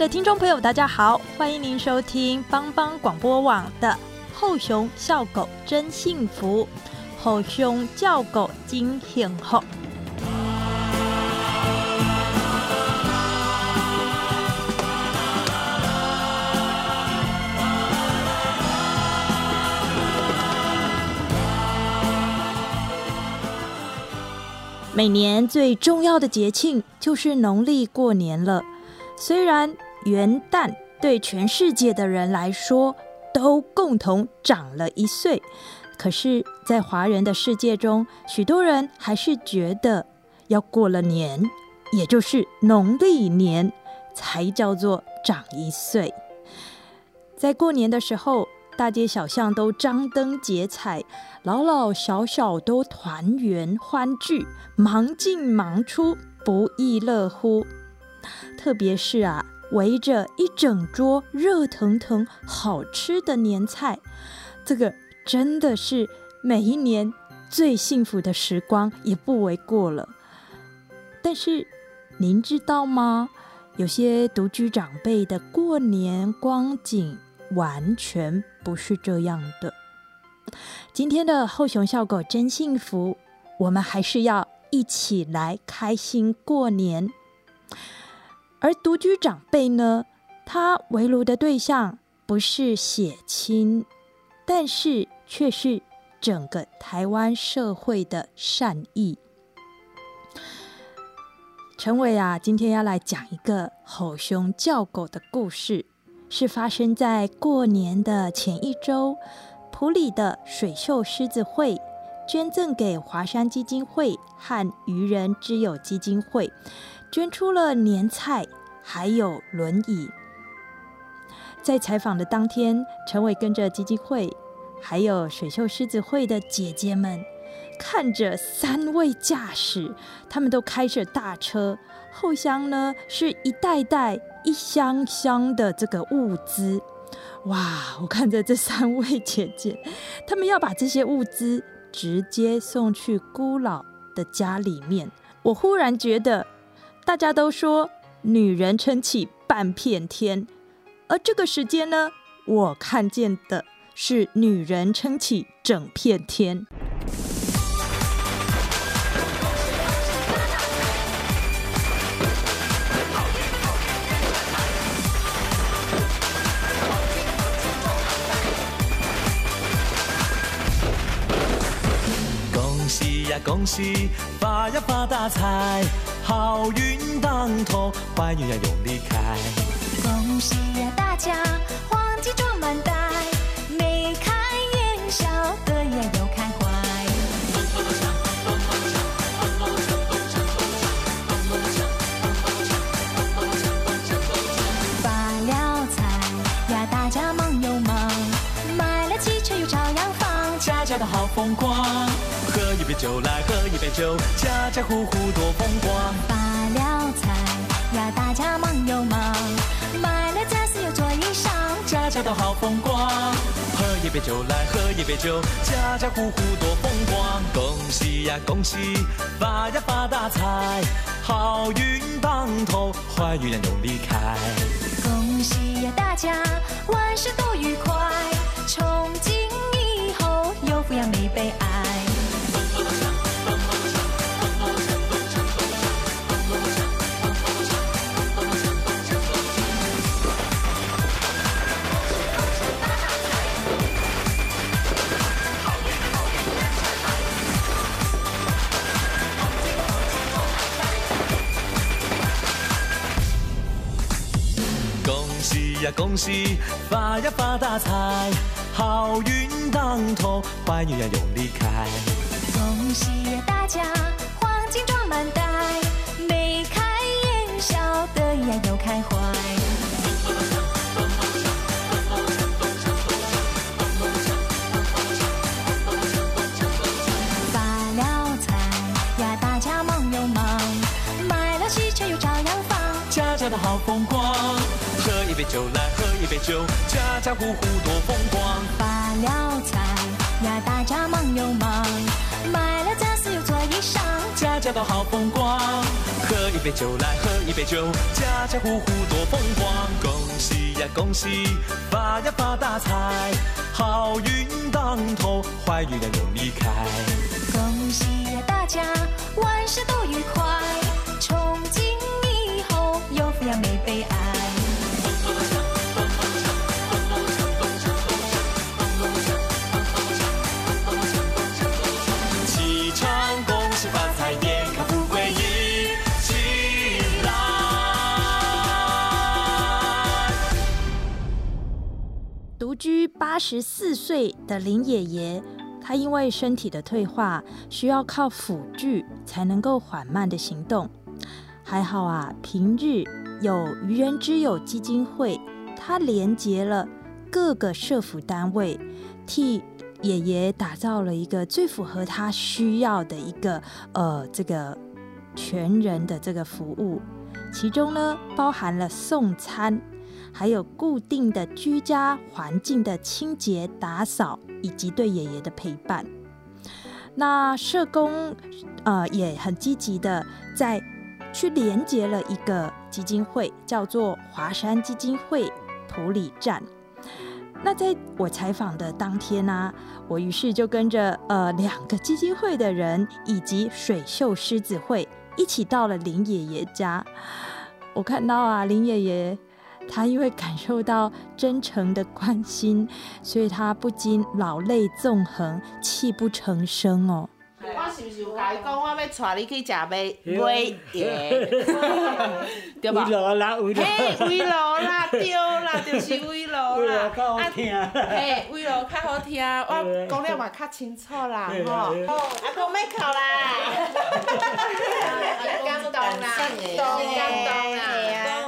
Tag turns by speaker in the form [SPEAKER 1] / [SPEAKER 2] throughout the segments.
[SPEAKER 1] 的听众朋友，大家好，欢迎您收听帮帮广播网的《后熊笑狗真幸福》，后熊叫狗金幸福。每年最重要的节庆就是农历过年了。虽然元旦对全世界的人来说都共同长了一岁，可是，在华人的世界中，许多人还是觉得要过了年，也就是农历年，才叫做长一岁。在过年的时候，大街小巷都张灯结彩，老老小小都团圆欢聚，忙进忙出，不亦乐乎。特别是啊，围着一整桌热腾腾、好吃的年菜，这个真的是每一年最幸福的时光，也不为过了。但是您知道吗？有些独居长辈的过年光景完全不是这样的。今天的后熊小狗真幸福，我们还是要一起来开心过年。而独居长辈呢，他围炉的对象不是血亲，但是却是整个台湾社会的善意。陈伟啊，今天要来讲一个吼熊叫狗的故事，是发生在过年的前一周，普里的水秀狮子会捐赠给华山基金会和渔人之友基金会。捐出了年菜，还有轮椅。在采访的当天，陈伟跟着基金会，还有水秀狮子会的姐姐们，看着三位驾驶，他们都开着大车，后厢呢是一袋袋、一箱箱的这个物资。哇！我看着这三位姐姐，他们要把这些物资直接送去姑老的家里面。我忽然觉得。大家都说女人撑起半片天，而这个时间呢，我看见的是女人撑起整片天。
[SPEAKER 2] 恭喜呀，恭喜，发呀发大财！好运当头，坏运要用力开。
[SPEAKER 3] 恭喜呀大家，黄金装满袋，眉开眼笑，得意又开怀。发了财呀，大家忙又忙，买了汽车又照样放，
[SPEAKER 2] 家家都好风光。喝一杯酒来，喝一杯酒，家家户户多风光。
[SPEAKER 3] 发了财呀，大家忙又忙，买了家私又做衣裳，
[SPEAKER 2] 家家都好风光。喝一杯酒来，喝一杯酒，家家户户多风光。恭喜呀恭喜，发呀发大财，好运当头，坏运呀永离开。
[SPEAKER 3] 恭喜呀大家，万事都愉快，从今以后有福呀没悲哀。
[SPEAKER 2] 呀，恭喜发呀发大财，好运当头，坏运呀又离开。
[SPEAKER 3] 恭喜呀大家，黄金装满袋，眉开眼笑的呀又开怀。
[SPEAKER 2] 酒来喝一杯酒，家家户户多风光。
[SPEAKER 3] 发了财呀，大家忙又忙，买了家私又做衣裳。
[SPEAKER 2] 家家都好风光，喝一杯酒来喝一杯酒，家家户户多风光。恭喜呀恭喜，发呀发大财，好运当头，坏运呀又离开。
[SPEAKER 3] 恭喜呀大家，万事都愉快，从今以后有福呀没悲哀。
[SPEAKER 1] 居八十四岁的林爷爷，他因为身体的退化，需要靠辅具才能够缓慢的行动。还好啊，平日有愚人之友基金会，他连结了各个社服单位，替爷爷打造了一个最符合他需要的一个呃这个全人的这个服务，其中呢包含了送餐。还有固定的居家环境的清洁打扫，以及对爷爷的陪伴。那社工呃也很积极的在去连接了一个基金会，叫做华山基金会普里站。那在我采访的当天呢、我于是就跟着呃两个基金会的人以及水秀狮子会一起到了林爷爷家。我看到啊，林爷爷他因为感受到真诚的关心，所以他不禁老泪纵横，泣不成声哦。
[SPEAKER 4] 我是不是有甲伊讲，我要带你去食买买嘢，对吧？
[SPEAKER 5] 罗 啦，为罗，
[SPEAKER 4] 嘿，围炉啦，对啦，就是围炉
[SPEAKER 5] 为
[SPEAKER 4] 啦
[SPEAKER 5] 好听。
[SPEAKER 4] 嘿，围炉较好听，我 讲了嘛较清楚啦，吼。哦，阿公要哭 啦，感动啦，动感动啦。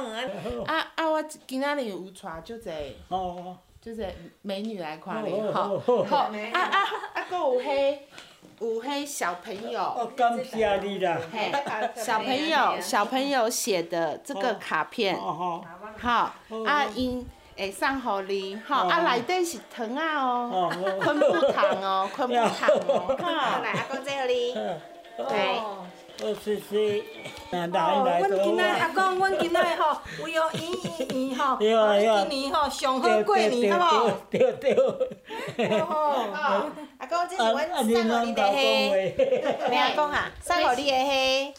[SPEAKER 4] 今仔日有带足济。
[SPEAKER 5] 哦，
[SPEAKER 4] 就是美女来看你
[SPEAKER 5] 哦
[SPEAKER 4] 吼，
[SPEAKER 5] 哦
[SPEAKER 4] 吼啊啊啊！个有迄有迄小朋友，
[SPEAKER 5] 我感谢你啦。
[SPEAKER 4] 嘿，小朋友小朋友写的这个卡片，好啊，因会送互你，吼啊内底是糖啊哦，昆布糖哦，昆布糖哦，好，
[SPEAKER 6] 来，阿公这互你，
[SPEAKER 5] 哦，好谢谢。来来
[SPEAKER 7] 哦，
[SPEAKER 5] 来，
[SPEAKER 7] 阮今仔阿公，阮今仔吼，为了圆圆圆吼，今年吼上好过年，好无？
[SPEAKER 5] 对对对。
[SPEAKER 7] 吼，
[SPEAKER 6] 哦，阿公这是
[SPEAKER 5] 啊
[SPEAKER 6] 阮
[SPEAKER 5] 啊，
[SPEAKER 6] 送
[SPEAKER 5] 你
[SPEAKER 6] 互你的
[SPEAKER 5] 拢甲我
[SPEAKER 6] 迄，
[SPEAKER 5] 讲
[SPEAKER 6] 咩阿公啊？送互你的迄，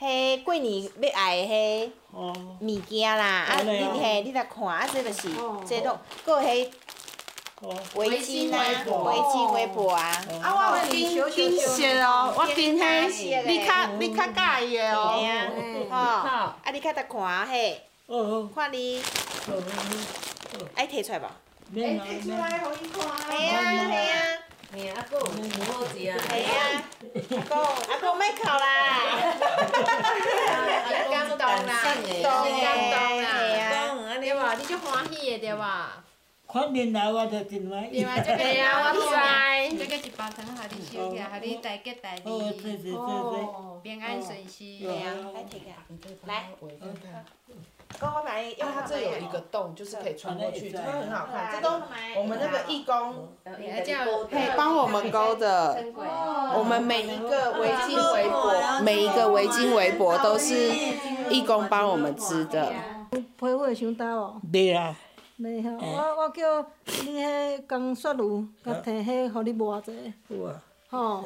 [SPEAKER 6] 迄过年要爱的迄
[SPEAKER 5] 话。哦，
[SPEAKER 6] 物件啦，啊，你嘿，你来看，啊，这就是，这种，搁有迄
[SPEAKER 5] 哦，
[SPEAKER 6] 围巾啊，
[SPEAKER 4] 围巾
[SPEAKER 6] 围巾围脖啊，
[SPEAKER 4] 啊，我有金金色哦，我金迄，你较你较介意的哦，，
[SPEAKER 6] 吼，啊，你较得看嘿，
[SPEAKER 5] 哦，
[SPEAKER 6] 看你爱摕出来无？
[SPEAKER 5] 免啦免啦。
[SPEAKER 6] 嘿啊嘿啊。
[SPEAKER 7] 嘿，阿公，好食啊！
[SPEAKER 6] 系啊，阿公，阿公莫哭啦，
[SPEAKER 4] 感动啦，动感动啦，
[SPEAKER 6] 系啊，
[SPEAKER 7] 对吧？你就欢喜的对吧？
[SPEAKER 5] 看面来我就真满意。
[SPEAKER 7] 对啊，这个
[SPEAKER 4] 对啊，我知。
[SPEAKER 7] 这个一包糖，互你收起来，互你大吉大
[SPEAKER 5] 哦，谢
[SPEAKER 7] 利，
[SPEAKER 5] 谢谢谢。
[SPEAKER 7] 平安顺遂。
[SPEAKER 6] 系啊，来摕起来，来，公我买，因为
[SPEAKER 4] 它
[SPEAKER 6] 它
[SPEAKER 4] 这有一个洞，就是可以穿过去，这个很好看。这
[SPEAKER 6] 都
[SPEAKER 4] 都我们那个义工
[SPEAKER 7] 而且有
[SPEAKER 4] 可以帮我们勾的。我们每一个围巾围脖，每一个围巾围脖都是义工帮我们织的。
[SPEAKER 7] 批货伤大哦，
[SPEAKER 5] 对啦，
[SPEAKER 7] 袂晓，我我叫你迄工雪茹，甲摕迄，互你抹者，
[SPEAKER 5] 有啊，
[SPEAKER 7] 吼。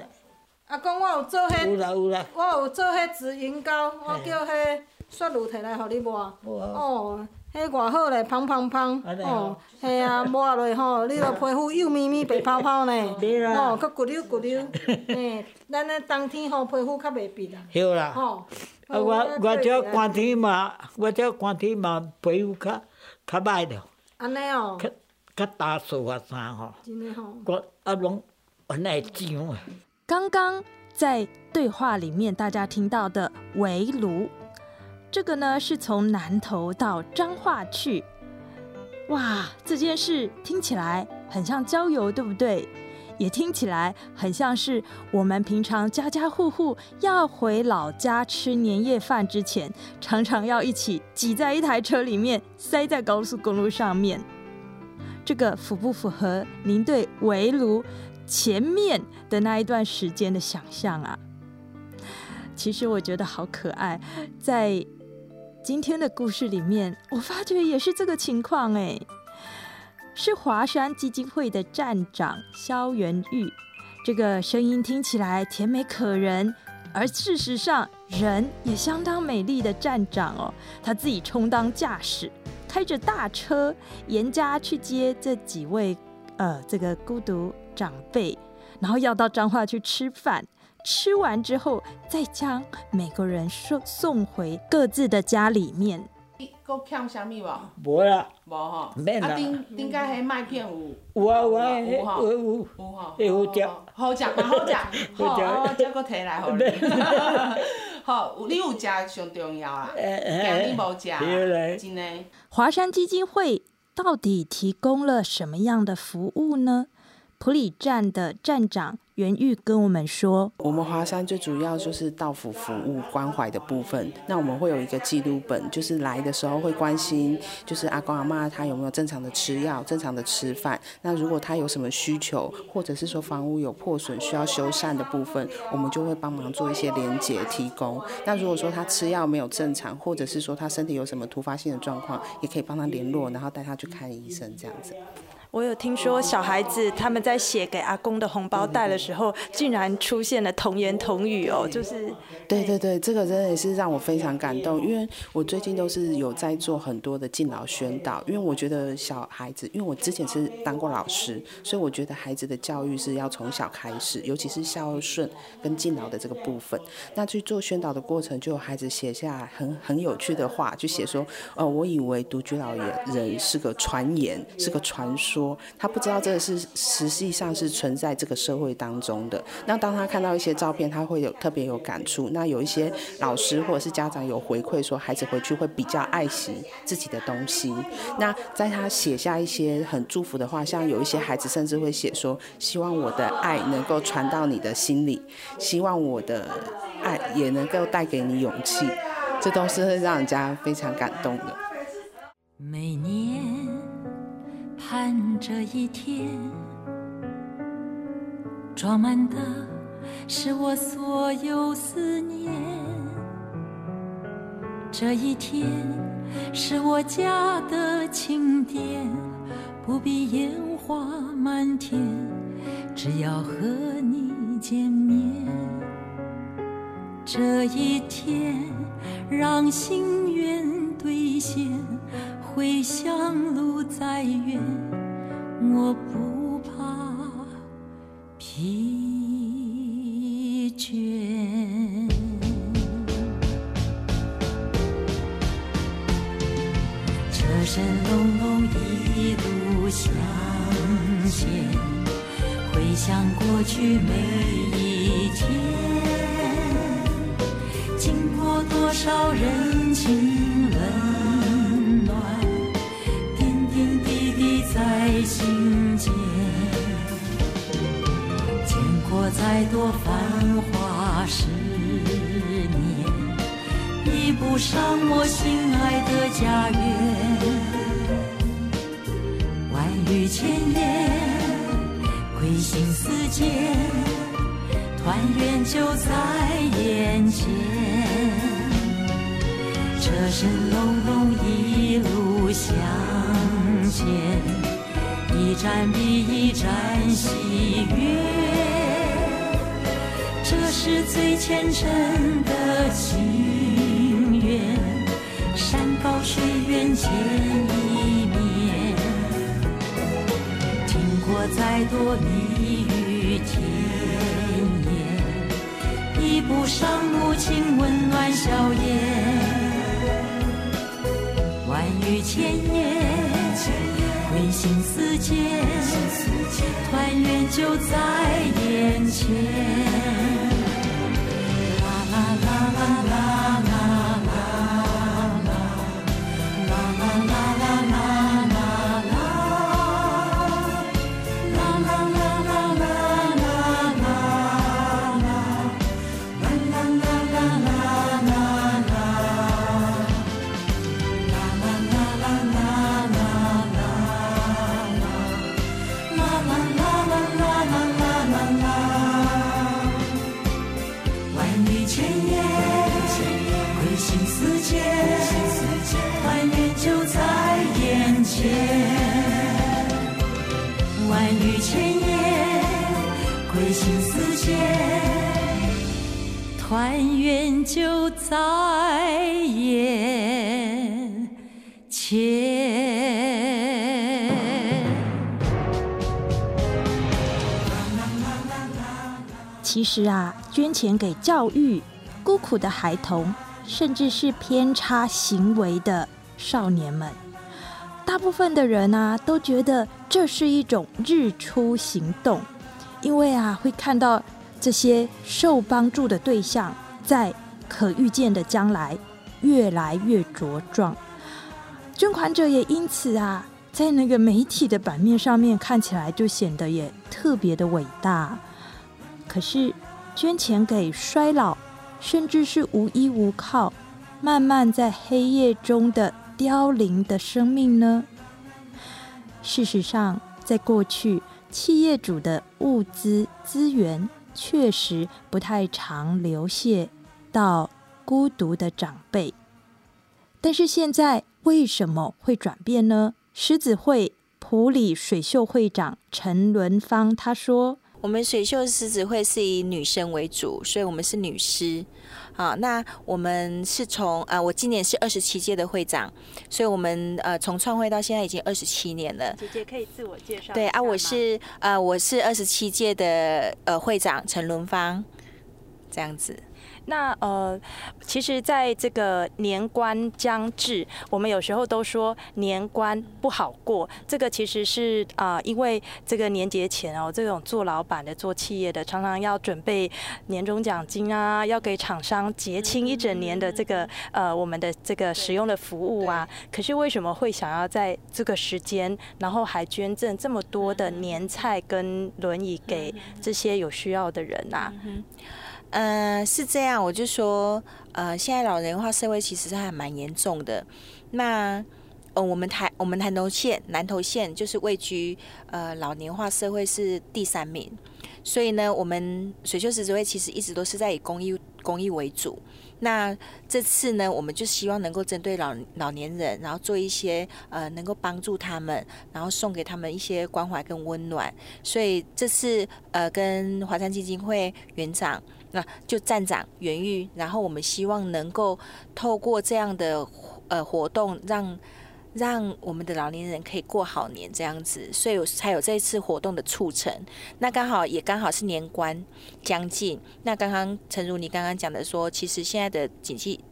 [SPEAKER 7] 啊，讲，我有做
[SPEAKER 5] 有
[SPEAKER 7] 迄，
[SPEAKER 5] 啦有啦。
[SPEAKER 7] 我有做迄紫云膏，我叫迄雪茹摕来互你抹。哦，迄偌好咧，香香香
[SPEAKER 5] 安尼，
[SPEAKER 7] 哦，嘿啊，抹落吼，你着皮肤幼咪咪、白泡泡呢，
[SPEAKER 5] 对啦
[SPEAKER 7] 哦，佮骨溜骨溜，嘿，咱咧冬天吼皮肤较袂变啦，
[SPEAKER 5] 对啦。
[SPEAKER 7] 吼。
[SPEAKER 5] 啊，我我这寒天嘛，我这寒天嘛皮肤较较歹了，
[SPEAKER 7] 安尼哦，
[SPEAKER 5] 较较大数啊啥吼，
[SPEAKER 7] 真诶吼，
[SPEAKER 5] 我。
[SPEAKER 1] 刚刚在对话里面大家听到的围炉，这个呢是从南投到彰化去。哇，这件事听起来很像郊游，对不对？也听起来很像是我们平常家家户户要回老家吃年夜饭之前，常常要一起挤在一台车里面，塞在高速公路上面。这个符不符合您对围炉前面的那一段时间的想象啊？其实我觉得好可爱，在今天的故事里面，我发觉也是这个情况哎。是华山基金会的站长肖元玉，这个声音听起来甜美可人，而事实上人也相当美丽的站长哦，他自己充当驾驶，开着大车沿家去接这几位呃这个孤独长辈，然后要到彰化去吃饭，吃完之后再将每个人送送回各自的家里面。
[SPEAKER 4] 搁欠啥物无？
[SPEAKER 5] 无啦，
[SPEAKER 4] 无吼。
[SPEAKER 5] 免啦
[SPEAKER 4] 啊，顶顶间迄麦片有
[SPEAKER 5] 有啊有啊，
[SPEAKER 4] 有吼
[SPEAKER 5] 有有
[SPEAKER 4] 有吼。
[SPEAKER 5] 迄好食
[SPEAKER 4] 好食嘛好食，好，
[SPEAKER 5] 食
[SPEAKER 4] 我再搁摕来互你。好，有你有食上重要啦。今你无食，真的。
[SPEAKER 1] 华山基金会到底提供了什么样的服务呢？普里站的站长袁玉跟我们说，
[SPEAKER 8] 我们华山最主要就是到府服务关怀的部分。那我们会有一个记录本，就是来的时候会关心，就是阿公阿妈他有没有正常的吃药、正常的吃饭。那如果他有什么需求，或者是说房屋有破损需要修缮的部分，我们就会帮忙做一些连结提供。那如果说他吃药没有正常，或者是说他身体有什么突发性的状况，也可以帮他联络，然后带他去看医生这样子。
[SPEAKER 1] 我有听说小孩子他们在写给阿公的红包袋的时候，竟然出现了童言童语哦，就是
[SPEAKER 8] 对对对，这个真的也是让我非常感动，因为我最近都是有在做很多的敬老宣导，因为我觉得小孩子，因为我之前是当过老师，所以我觉得孩子的教育是要从小开始，尤其是孝顺跟敬老的这个部分。那去做宣导的过程，就有孩子写下很 很有趣的话，就写说，呃，我以为独居老人是个传言，是个传说，他不知道这个是实际上是存在这个社会当中的。那当他看到一些照片，他会有特别有感触。那有一些老师或者是家长有回馈说，孩子回去会比较爱惜自己的东西。那在他写下一些很祝福的话，像有一些孩子甚至会写说，希望我的爱能够传到你的心里，希望我的爱也能够带给你勇气。这都是会让人家非常感动的。
[SPEAKER 9] 每年盼这一天，装满的是我所有思念。这一天是我家的庆典，不必烟花满天，只要和你见面。这一天让心愿兑现，回乡路再远，我不心似箭。团圆就在眼前，车声隆隆一路向前，一站比一站喜悦。这是最虔诚的心愿，山高水远见一面，听过再多年补上母亲温暖笑颜。万语千言，归心似箭，团圆就在眼前。啦啦啦啦啦。
[SPEAKER 1] 其实啊，捐钱给教育孤苦的孩童，甚至是偏差行为的少年们，大部分的人啊都觉得这是一种日出行动，因为啊会看到这些受帮助的对象在可预见的将来越来越茁壮，捐款者也因此啊在那个媒体的版面上面看起来就显得也特别的伟大。可是，捐钱给衰老，甚至是无依无靠、慢慢在黑夜中的凋零的生命呢？事实上，在过去，企业主的物资资源确实不太常流泻到孤独的长辈。但是现在为什么会转变呢？狮子会普里水秀会长陈伦芳他说。
[SPEAKER 6] 我们水秀狮子会是以女生为主，所以我们是女狮。好，那我们是从呃，我今年是二十七届的会长，所以我们呃从创会到现在已经二十七年了。
[SPEAKER 10] 姐姐可以自我介绍。
[SPEAKER 6] 对啊，我是呃我是二十七届的呃会长陈伦芳，这样子。
[SPEAKER 10] 那呃，其实，在这个年关将至，我们有时候都说年关不好过。这个其实是啊，因为这个年节前哦，这种做老板的、做企业的，常常要准备年终奖金啊，要给厂商结清一整年的这个呃我们的这个使用的服务啊。可是为什么会想要在这个时间，然后还捐赠这么多的年菜跟轮椅给这些有需要的人呐？
[SPEAKER 6] 呃，是这样，我就说，呃，现在老人化社会其实还蛮严重的。那，呃，我们台我们南投县南投县就是位居呃老年化社会是第三名，所以呢，我们水秀狮子会其实一直都是在以公益公益为主。那这次呢，我们就希望能够针对老老年人，然后做一些呃能够帮助他们，然后送给他们一些关怀跟温暖。所以这次呃跟华山基金会园长。那就站长袁玉，然后我们希望能够透过这样的呃活动，让让我们的老年人可以过好年这样子，所以才有这一次活动的促成。那刚好也刚好是年关将近，那刚刚陈如你刚刚讲的说，其实现在的经济。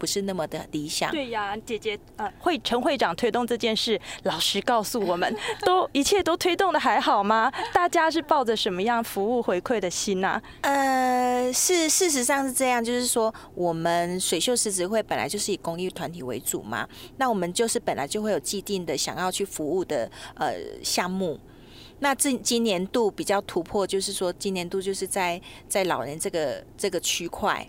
[SPEAKER 6] 不是那么的理想。
[SPEAKER 10] 对呀，姐姐，呃，会陈会长推动这件事，老实告诉我们，都一切都推动的还好吗？大家是抱着什么样服务回馈的心呐？
[SPEAKER 6] 呃，是事实上是这样，就是说，我们水秀狮子会本来就是以公益团体为主嘛，那我们就是本来就会有既定的想要去服务的呃项目。那这今年度比较突破，就是说今年度就是在在老人这个这个区块。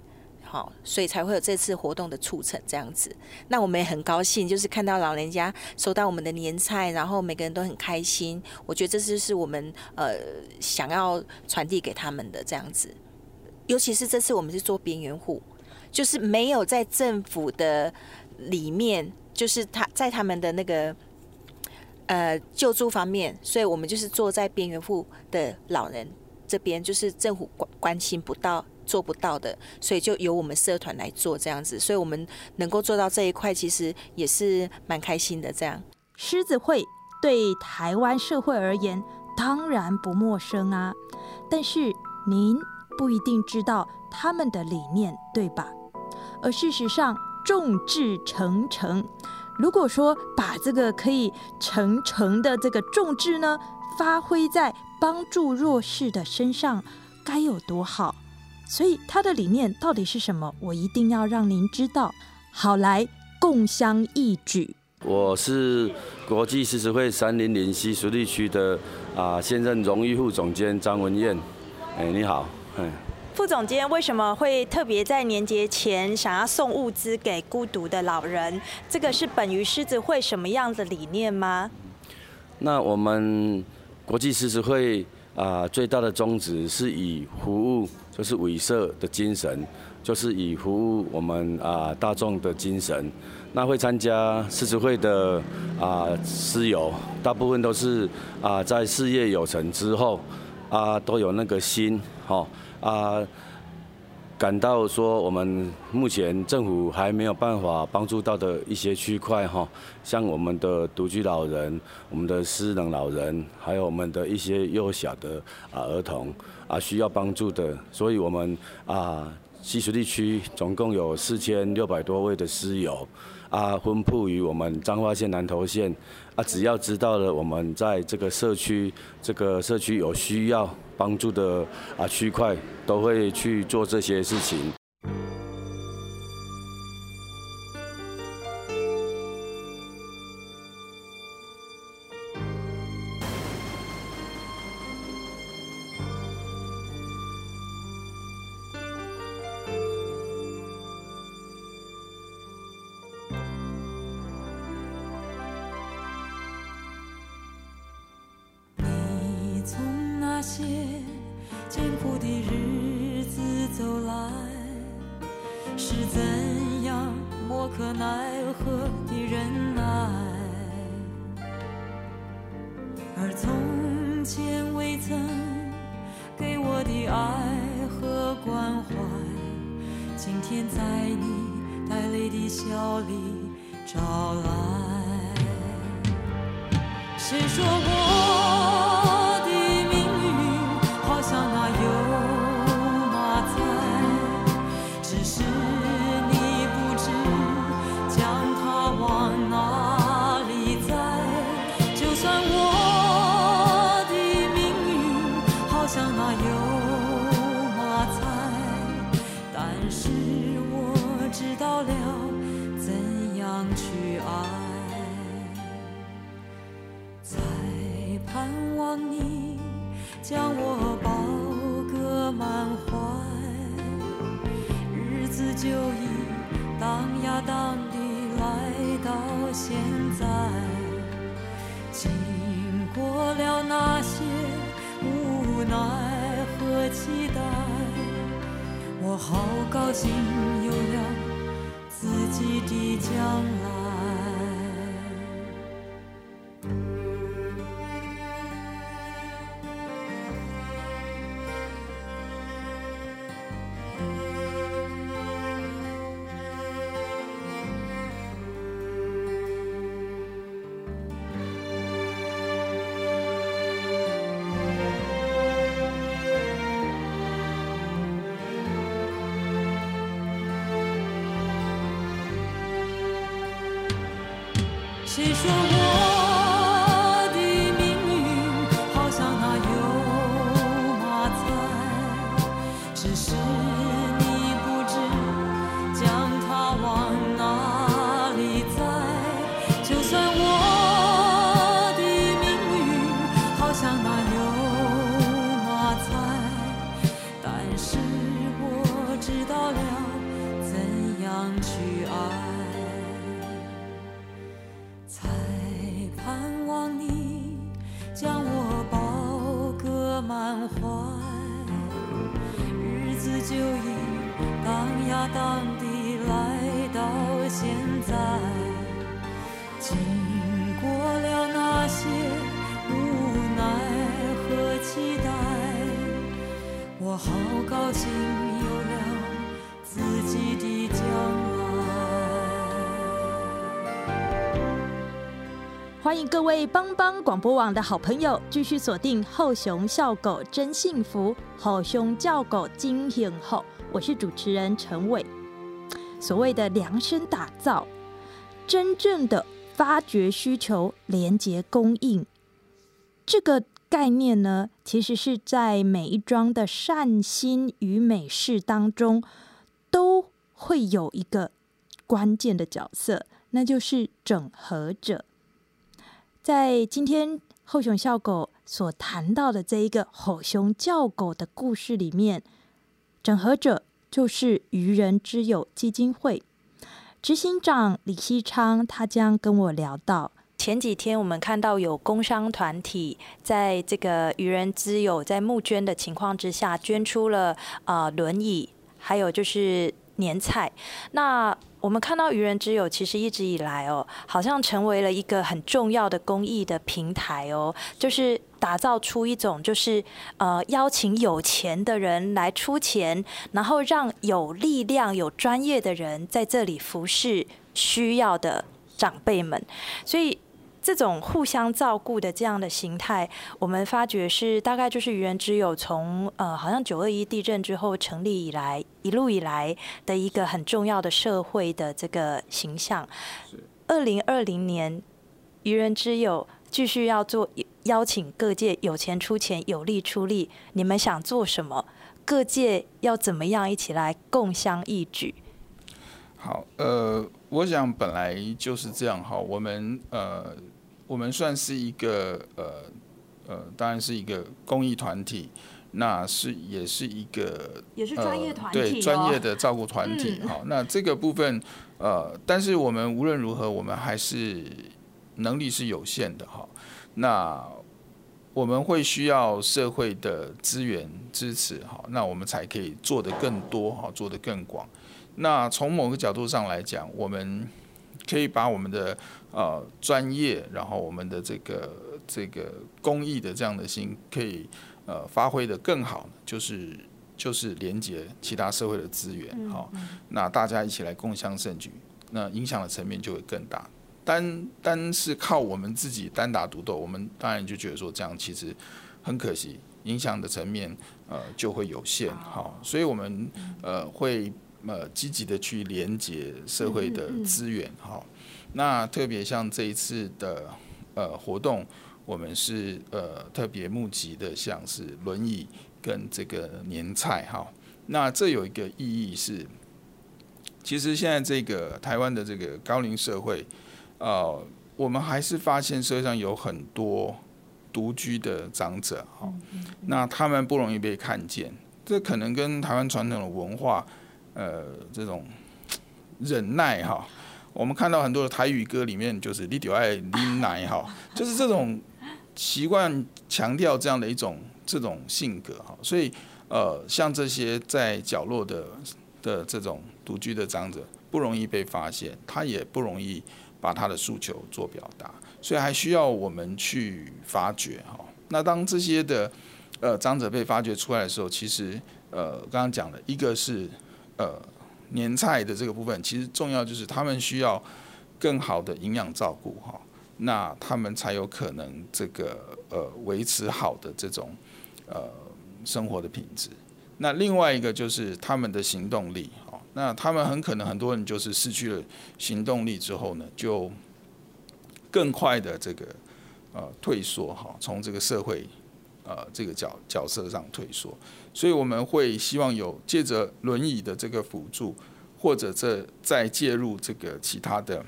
[SPEAKER 6] 好，所以才会有这次活动的促成这样子。那我们也很高兴，就是看到老人家收到我们的年菜，然后每个人都很开心。我觉得这就是我们呃想要传递给他们的这样子。尤其是这次我们是做边缘户，就是没有在政府的里面，就是他在他们的那个呃救助方面，所以我们就是坐在边缘户的老人这边，就是政府关关心不到。做不到的，所以就由我们社团来做这样子，所以我们能够做到这一块，其实也是蛮开心的。这样，
[SPEAKER 1] 狮子会对台湾社会而言当然不陌生啊，但是您不一定知道他们的理念，对吧？而事实上，众志成城，如果说把这个可以成城的这个众志呢，发挥在帮助弱势的身上，该有多好！所以他的理念到底是什么？我一定要让您知道。好，来共襄一举。
[SPEAKER 11] 我是国际狮子会三零零西熟地区的啊现任荣誉副总监张文燕。哎，你好。
[SPEAKER 10] 嗯。副总监为什么会特别在年节前想要送物资给孤独的老人？这个是本于狮子会什么样的理念吗？
[SPEAKER 11] 那我们国际狮子会啊最大的宗旨是以服务。就是委社的精神，就是以服务我们啊大众的精神。那会参加诗词会的啊诗友，大部分都是啊在事业有成之后，啊都有那个心，哈啊。感到说，我们目前政府还没有办法帮助到的一些区块哈，像我们的独居老人、我们的失能老人，还有我们的一些幼小的啊儿童啊需要帮助的，所以我们啊西水地区总共有四千六百多位的师友啊分布于我们彰化县南投县啊，只要知道了我们在这个社区这个社区有需要。帮助的啊区块都会去做这些事情。
[SPEAKER 9] 的爱和关怀今天在你带泪的笑里找来。谁说我就已荡呀荡地来到现在经过了那些无奈和期待我好高兴有了自己的将来。放弃爱。
[SPEAKER 1] 欢迎各位帮帮广播网的好朋友继续锁定后熊笑狗真幸福，后熊叫狗金幸后，我是主持人陈伟。所谓的量身打造，真正的发掘需求，连接供应，这个概念呢，其实是在每一桩的善心与美事当中，都会有一个关键的角色，那就是整合者。在今天后熊笑狗所谈到的这一个吼熊叫狗的故事里面，整合者就是愚人之友基金会执行长李希昌，他将跟我聊到前几天我们看到有工商团体在这个愚人之友在募捐的情况之下，捐出了啊轮椅，还有就是年菜。那
[SPEAKER 10] 我们看到愚人之友其实一直以来哦，好像成为了一个很重要的公益的平台哦，就是打造出一种就是呃邀请有钱的人来出钱，然后让有力量、有专业的人在这里服侍需要的长辈们，所以。这种互相照顾的这样的形态，我们发觉是大概就是愚人之友从呃好像九二一地震之后成立以来一路以来的一个很重要的社会的这个形象。二零二零年，愚人之友继续要做邀请各界有钱出钱，有力出力。你们想做什么？各界要怎么样一起来共襄义举？
[SPEAKER 12] 好，呃，我想本来就是这样哈，我们呃。我们算是一个呃呃，当然是一个公益团体，那是也是一个
[SPEAKER 10] 也是专业团体，
[SPEAKER 12] 对专业的照顾团体。好，那这个部分呃，但是我们无论如何，我们还是能力是有限的哈。那我们会需要社会的资源支持哈，那我们才可以做得更多哈，做得更广。那从某个角度上来讲，我们可以把我们的呃，专业，然后我们的这个这个公益的这样的心，可以呃发挥的更好，就是就是连接其他社会的资源，好，那大家一起来共襄盛举，那影响的层面就会更大。单单是靠我们自己单打独斗，我们当然就觉得说这样其实很可惜，影响的层面呃就会有限，好，所以我们呃会呃积极的去连接社会的资源，哈。那特别像这一次的呃活动，我们是呃特别募集的，像是轮椅跟这个年菜哈。那这有一个意义是，其实现在这个台湾的这个高龄社会，呃，我们还是发现社会上有很多独居的长者哈。那他们不容易被看见，这可能跟台湾传统的文化呃这种忍耐哈。我们看到很多的台语歌里面，就是你就爱拎奶哈，就是这种习惯强调这样的一种这种性格哈，所以呃，像这些在角落的的这种独居的长者，不容易被发现，他也不容易把他的诉求做表达，所以还需要我们去发掘哈。那当这些的呃长者被发掘出来的时候，其实呃刚刚讲的一个是呃。年菜的这个部分，其实重要就是他们需要更好的营养照顾哈，那他们才有可能这个呃维持好的这种呃生活的品质。那另外一个就是他们的行动力哈，那他们很可能很多人就是失去了行动力之后呢，就更快的这个呃退缩哈，从这个社会呃这个角角色上退缩。所以我们会希望有借着轮椅的这个辅助，或者这再介入这个其他的，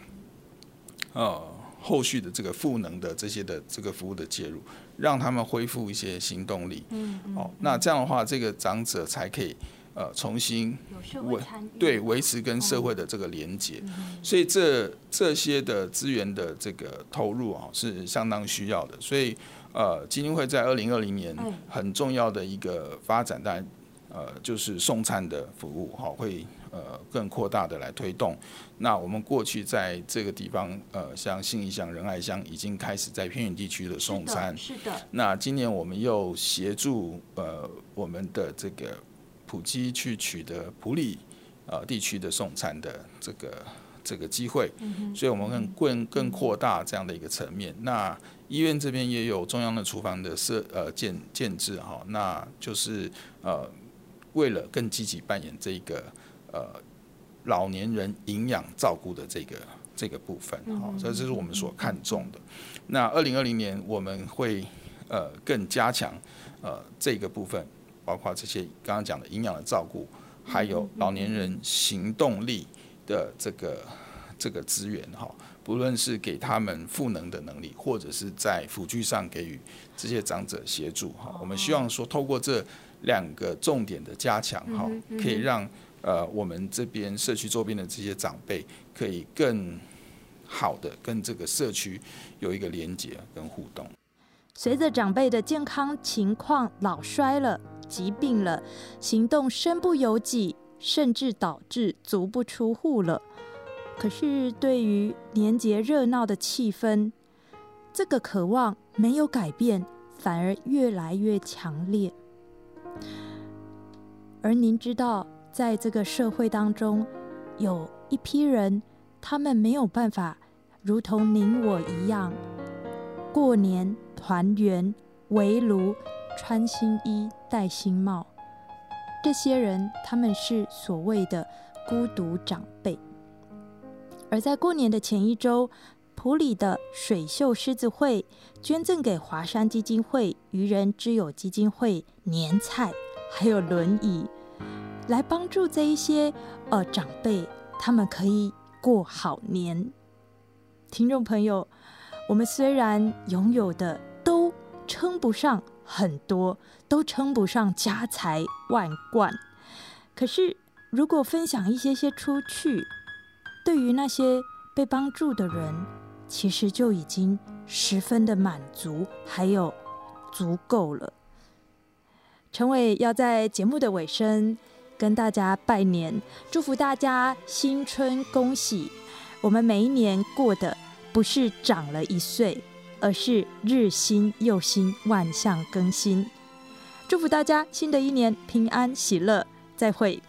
[SPEAKER 12] 呃，后续的这个赋能的这些的这个服务的介入，让他们恢复一些行动力。嗯哦，那这样的话，这个长者才可以呃重新
[SPEAKER 10] 维
[SPEAKER 12] 对维持跟社会的这个连接。所以这这些的资源的这个投入啊，是相当需要的。所以。呃，基金会在二零二零年很重要的一个发展，当然，呃，就是送餐的服务哈，会呃更扩大的来推动。那我们过去在这个地方，呃，像信义乡、仁爱乡已经开始在偏远地区的送餐，
[SPEAKER 10] 是的。
[SPEAKER 12] 那今年我们又协助呃我们的这个普基去取得普里呃地区的送餐的这个。这个机会，所以我们更更更扩大这样的一个层面。那医院这边也有中央的厨房的设呃建建制哈，那就是呃为了更积极扮演这个呃老年人营养照顾的这个这个部分哈，所以这是我们所看重的。那二零二零年我们会呃更加强呃这个部分，包括这些刚刚讲的营养的照顾，还有老年人行动力。的这个这个资源哈，不论是给他们赋能的能力，或者是在辅具上给予这些长者协助哈，我们希望说透过这两个重点的加强哈，可以让呃我们这边社区周边的这些长辈可以更好的跟这个社区有一个连接跟互动。
[SPEAKER 1] 随着长辈的健康情况老衰了、疾病了，行动身不由己。甚至导致足不出户了。可是对于年节热闹的气氛，这个渴望没有改变，反而越来越强烈。而您知道，在这个社会当中，有一批人，他们没有办法如同您我一样，过年团圆、围炉、穿新衣、戴新帽。这些人，他们是所谓的孤独长辈。而在过年的前一周，普里的水秀狮子会捐赠给华山基金会、愚人之友基金会年菜，还有轮椅，来帮助这一些呃长辈，他们可以过好年。听众朋友，我们虽然拥有的都称不上。很多都称不上家财万贯，可是如果分享一些些出去，对于那些被帮助的人，其实就已经十分的满足，还有足够了。陈伟要在节目的尾声跟大家拜年，祝福大家新春恭喜。我们每一年过的不是长了一岁。而是日新又新，万象更新。祝福大家新的一年平安喜乐，再会。